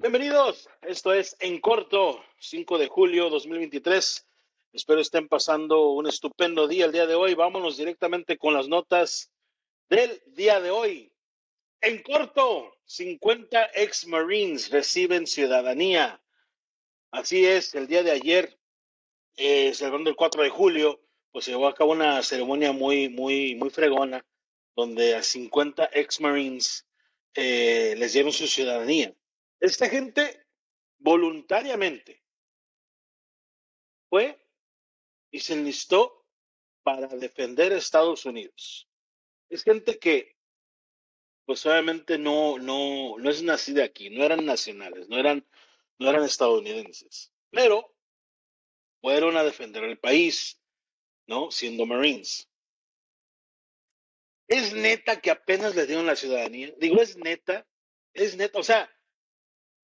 Bienvenidos, esto es En Corto, 5 de julio 2023. Espero estén pasando un estupendo día el día de hoy. Vámonos directamente con las notas del día de hoy. En corto, 50 ex Marines reciben ciudadanía. Así es, el día de ayer, eh, celebrando el 4 de julio, pues se llevó a cabo una ceremonia muy, muy, muy fregona, donde a 50 ex Marines eh, les dieron su ciudadanía. Esta gente voluntariamente fue y se enlistó para defender Estados Unidos. Es gente que, pues obviamente no, no, no es nacida aquí, no eran nacionales, no eran, no eran estadounidenses, pero fueron a defender el país, ¿no? Siendo Marines. Es neta que apenas les dieron la ciudadanía. Digo, es neta, es neta. O sea,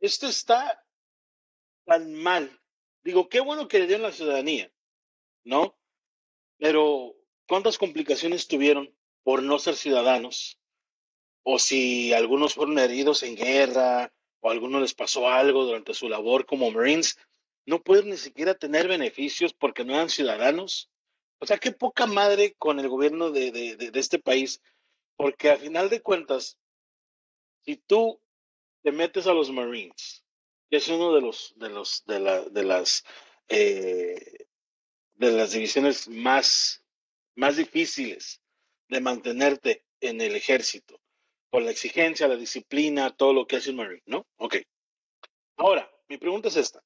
esto está tan mal. Digo, qué bueno que le dieron la ciudadanía, ¿no? Pero, ¿cuántas complicaciones tuvieron por no ser ciudadanos? O si algunos fueron heridos en guerra, o a algunos les pasó algo durante su labor como Marines, no pueden ni siquiera tener beneficios porque no eran ciudadanos. O sea, qué poca madre con el gobierno de, de, de, de este país, porque a final de cuentas, si tú te metes a los Marines, que es uno de los de los de, la, de las eh, de las divisiones más más difíciles de mantenerte en el ejército por la exigencia, la disciplina, todo lo que hace un Marine, ¿no? Ok. Ahora, mi pregunta es esta.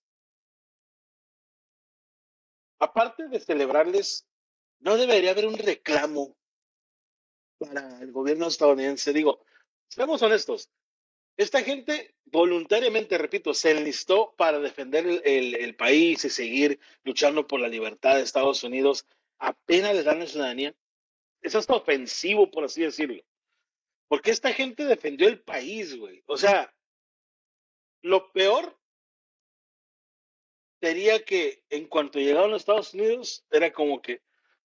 Aparte de celebrarles, ¿no debería haber un reclamo para el gobierno estadounidense? Digo, seamos honestos, esta gente voluntariamente, repito, se enlistó para defender el, país y seguir luchando por la libertad de Estados Unidos. Apenas les dan la ciudadanía. Es hasta ofensivo, por así decirlo. Porque esta gente defendió el país, güey. O sea, lo peor sería que en cuanto llegaron a Estados Unidos, era como que,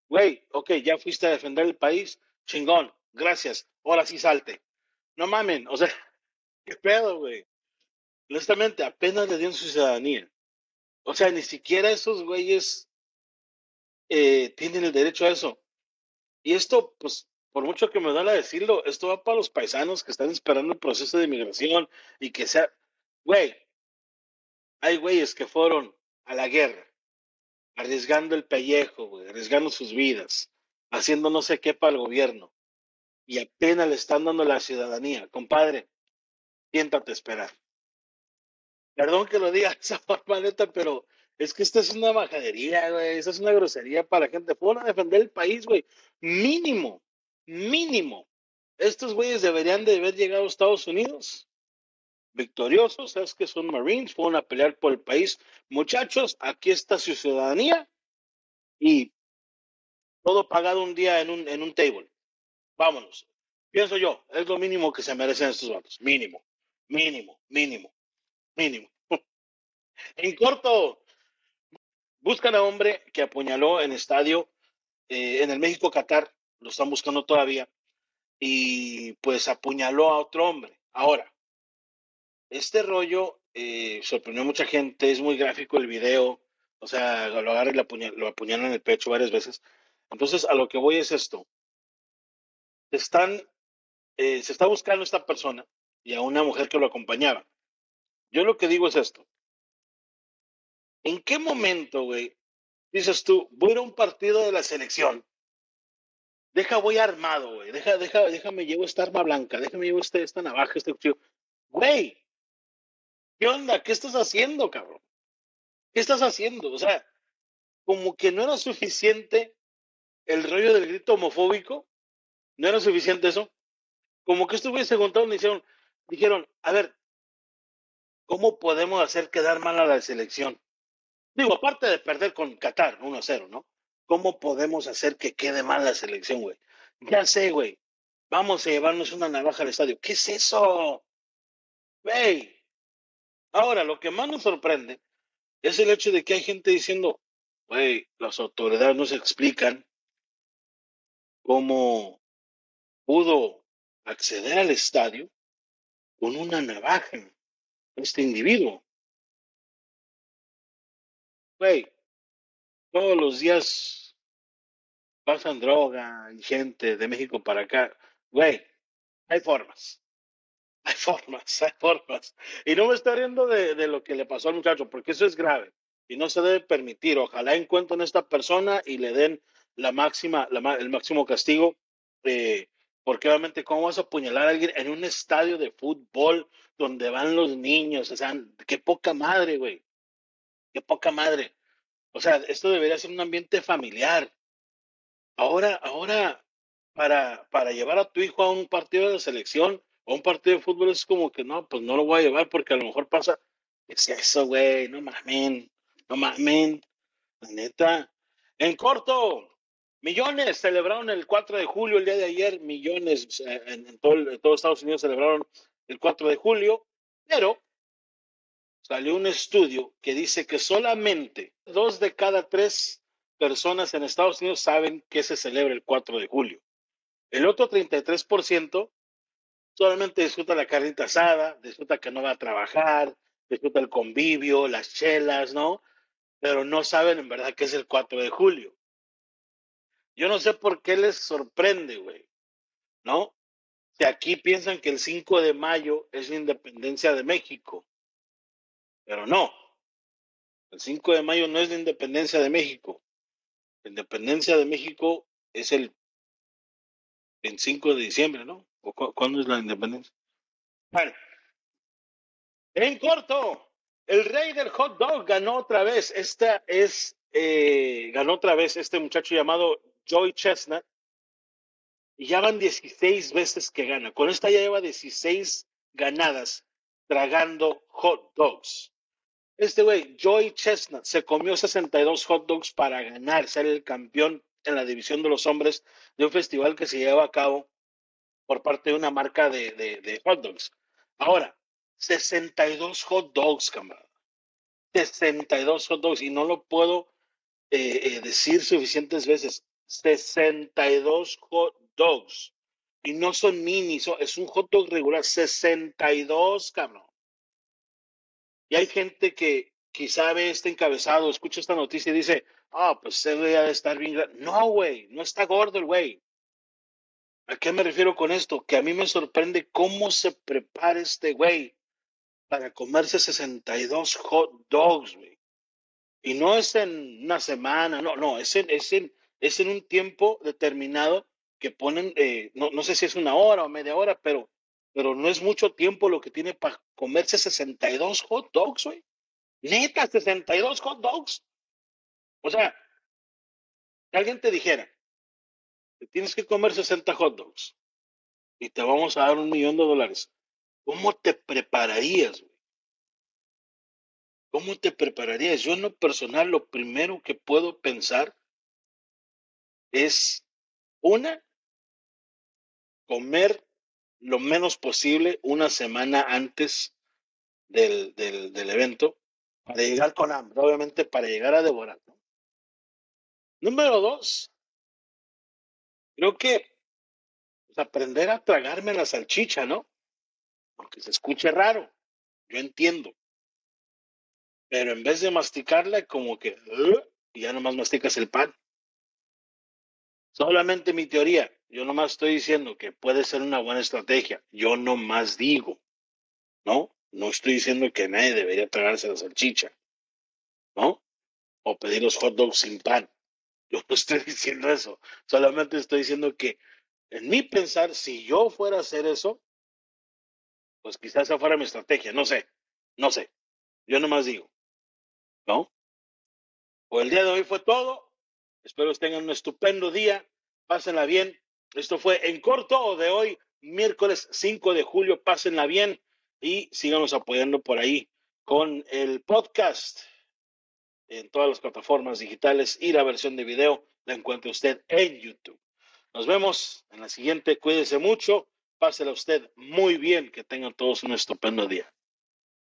güey, ok, ya fuiste a defender el país, chingón, gracias, ahora sí salte. No mamen, o sea, ¿Qué pedo, güey? Honestamente, apenas le dieron su ciudadanía. O sea, ni siquiera esos güeyes eh, tienen el derecho a eso. Y esto, pues, por mucho que me duela decirlo, esto va para los paisanos que están esperando el proceso de inmigración y que sea, güey, hay güeyes que fueron a la guerra, arriesgando el pellejo, güey, arriesgando sus vidas, haciendo no sé qué para el gobierno, y apenas le están dando la ciudadanía. Compadre, siéntate a esperar. Perdón que lo diga esa forma, neta, pero es que esta es una bajadería, güey. Esta es una grosería para la gente. Fueron a defender el país, güey. Mínimo, mínimo. Estos güeyes deberían de haber llegado a Estados Unidos victoriosos. Sabes que son Marines, fueron a pelear por el país. Muchachos, aquí está su ciudadanía y todo pagado un día en un, en un table. Vámonos. Pienso yo, es lo mínimo que se merecen estos vatos. Mínimo. Mínimo, mínimo, mínimo. en corto, buscan a hombre que apuñaló en estadio eh, en el México Qatar, lo están buscando todavía, y pues apuñaló a otro hombre. Ahora, este rollo eh, sorprendió a mucha gente, es muy gráfico el video, o sea, lo agarra y lo apuñalan, lo apuñalan en el pecho varias veces. Entonces, a lo que voy es esto. Están, eh, se está buscando esta persona y a una mujer que lo acompañaba. Yo lo que digo es esto. ¿En qué momento, güey, dices tú, voy a ir a un partido de la selección? Deja, voy armado, güey. Deja, deja, déjame llevo esta arma blanca, déjame llevo este, esta navaja, este cuchillo. Güey, ¿qué onda? ¿Qué estás haciendo, cabrón? ¿Qué estás haciendo? O sea, como que no era suficiente el rollo del grito homofóbico. ¿No era suficiente eso? Como que estos se contaron y dijeron, dijeron, a ver, ¿cómo podemos hacer quedar mal a la selección? Digo, aparte de perder con Qatar 1-0, ¿no? ¿Cómo podemos hacer que quede mal la selección, güey? Ya sé, güey. Vamos a llevarnos una navaja al estadio. ¿Qué es eso? Güey. Ahora, lo que más nos sorprende es el hecho de que hay gente diciendo, güey, las autoridades no se explican cómo pudo acceder al estadio con una navaja. este individuo. Güey, todos los días pasan droga y gente de México para acá. Güey, hay formas. Hay formas, hay formas. Y no me está riendo de, lo que le pasó al muchacho, porque eso es grave y no se debe permitir. Ojalá encuentren a esta persona y le den la máxima, el máximo castigo. Eh, porque obviamente, ¿cómo vas a apuñalar a alguien en un estadio de fútbol donde van los niños? O sea, qué poca madre, güey. Qué poca madre. O sea, esto debería ser un ambiente familiar. Ahora, ahora, para, para llevar a tu hijo a un partido de selección o un partido de fútbol es como que no, pues no lo voy a llevar porque a lo mejor pasa. Es eso, güey, no mames, no mames. La neta. En corto, millones celebraron el 4 de julio, el día de ayer, millones en, todo Estados Unidos celebraron el 4 de julio, pero salió un estudio que dice que solamente dos de cada tres personas en Estados Unidos saben que se celebra el 4 de julio. El otro 33% solamente disfruta la carnita asada, disfruta que no va a trabajar, disfruta el convivio, las chelas, ¿no? Pero no saben en verdad que es el 4 de julio. Yo no sé por qué les sorprende, güey, ¿no? Que aquí piensan que el 5 de mayo es la independencia de México. Pero no. El 5 de mayo no es la independencia de México. La independencia de México es el 25 de diciembre, ¿no? ¿O cuándo es la independencia? Bueno. En corto, el rey del hot dog ganó otra vez. Esta es, eh, ganó otra vez este muchacho llamado Joy Chestnut. Y ya van 16 veces que gana. Con esta ya lleva 16 ganadas tragando hot dogs. Este güey, Joy Chestnut, se comió 62 hot dogs para ganar, ser el campeón en la división de los hombres de un festival que se lleva a cabo por parte de una marca de, de, hot dogs. Ahora, 62 hot dogs, camarada. 62 hot dogs, y no lo puedo eh, eh, decir suficientes veces. 62 hot dogs. Y no son mini, es un hot dog regular. 62, cabrón. Y hay gente que quizá ve este encabezado, escucha esta noticia y dice, ah, pues se debe estar bien. No, güey, no está gordo el güey. ¿A qué me refiero con esto? Que a mí me sorprende cómo se prepara este güey para comerse 62 hot dogs, güey. Y no es en una semana, no, no, es en, es en, es en un tiempo determinado que ponen, eh, no, no sé si es una hora o media hora, pero pero no es mucho tiempo lo que tiene para comerse 62 hot dogs, güey. Neta, 62 hot dogs. O sea, que alguien te dijera que tienes que comer 60 hot dogs y te vamos a dar un millón de dólares. ¿Cómo te prepararías, güey? ¿Cómo te prepararías? Yo en lo personal lo primero que puedo pensar es, una, comer lo menos posible una semana antes del, del, evento para llegar con hambre, obviamente para llegar a devorar. Número dos, creo que pues, aprender a tragarme la salchicha, ¿no? Aunque se escuche raro, yo entiendo. Pero en vez de masticarla, como que y ya nomás masticas el pan. Solamente mi teoría. Yo nomás estoy diciendo que puede ser una buena estrategia. Yo nomás digo, ¿no? No estoy diciendo que nadie debería tragarse la salchicha, ¿no? O pedir los hot dogs sin pan. Yo no estoy diciendo eso. Solamente estoy diciendo que, en mi pensar, si yo fuera a hacer eso, pues quizás esa fuera mi estrategia. No sé, no sé. Yo nomás digo, ¿no? Pues el día de hoy fue todo. Espero que tengan un estupendo día. Pásenla bien. Esto fue en corto de hoy, miércoles 5 de julio. Pásenla bien y síganos apoyando por ahí con el podcast en todas las plataformas digitales y la versión de video la encuentra usted en YouTube. Nos vemos en la siguiente. Cuídese mucho. Pásela usted muy bien. Que tengan todos un estupendo día.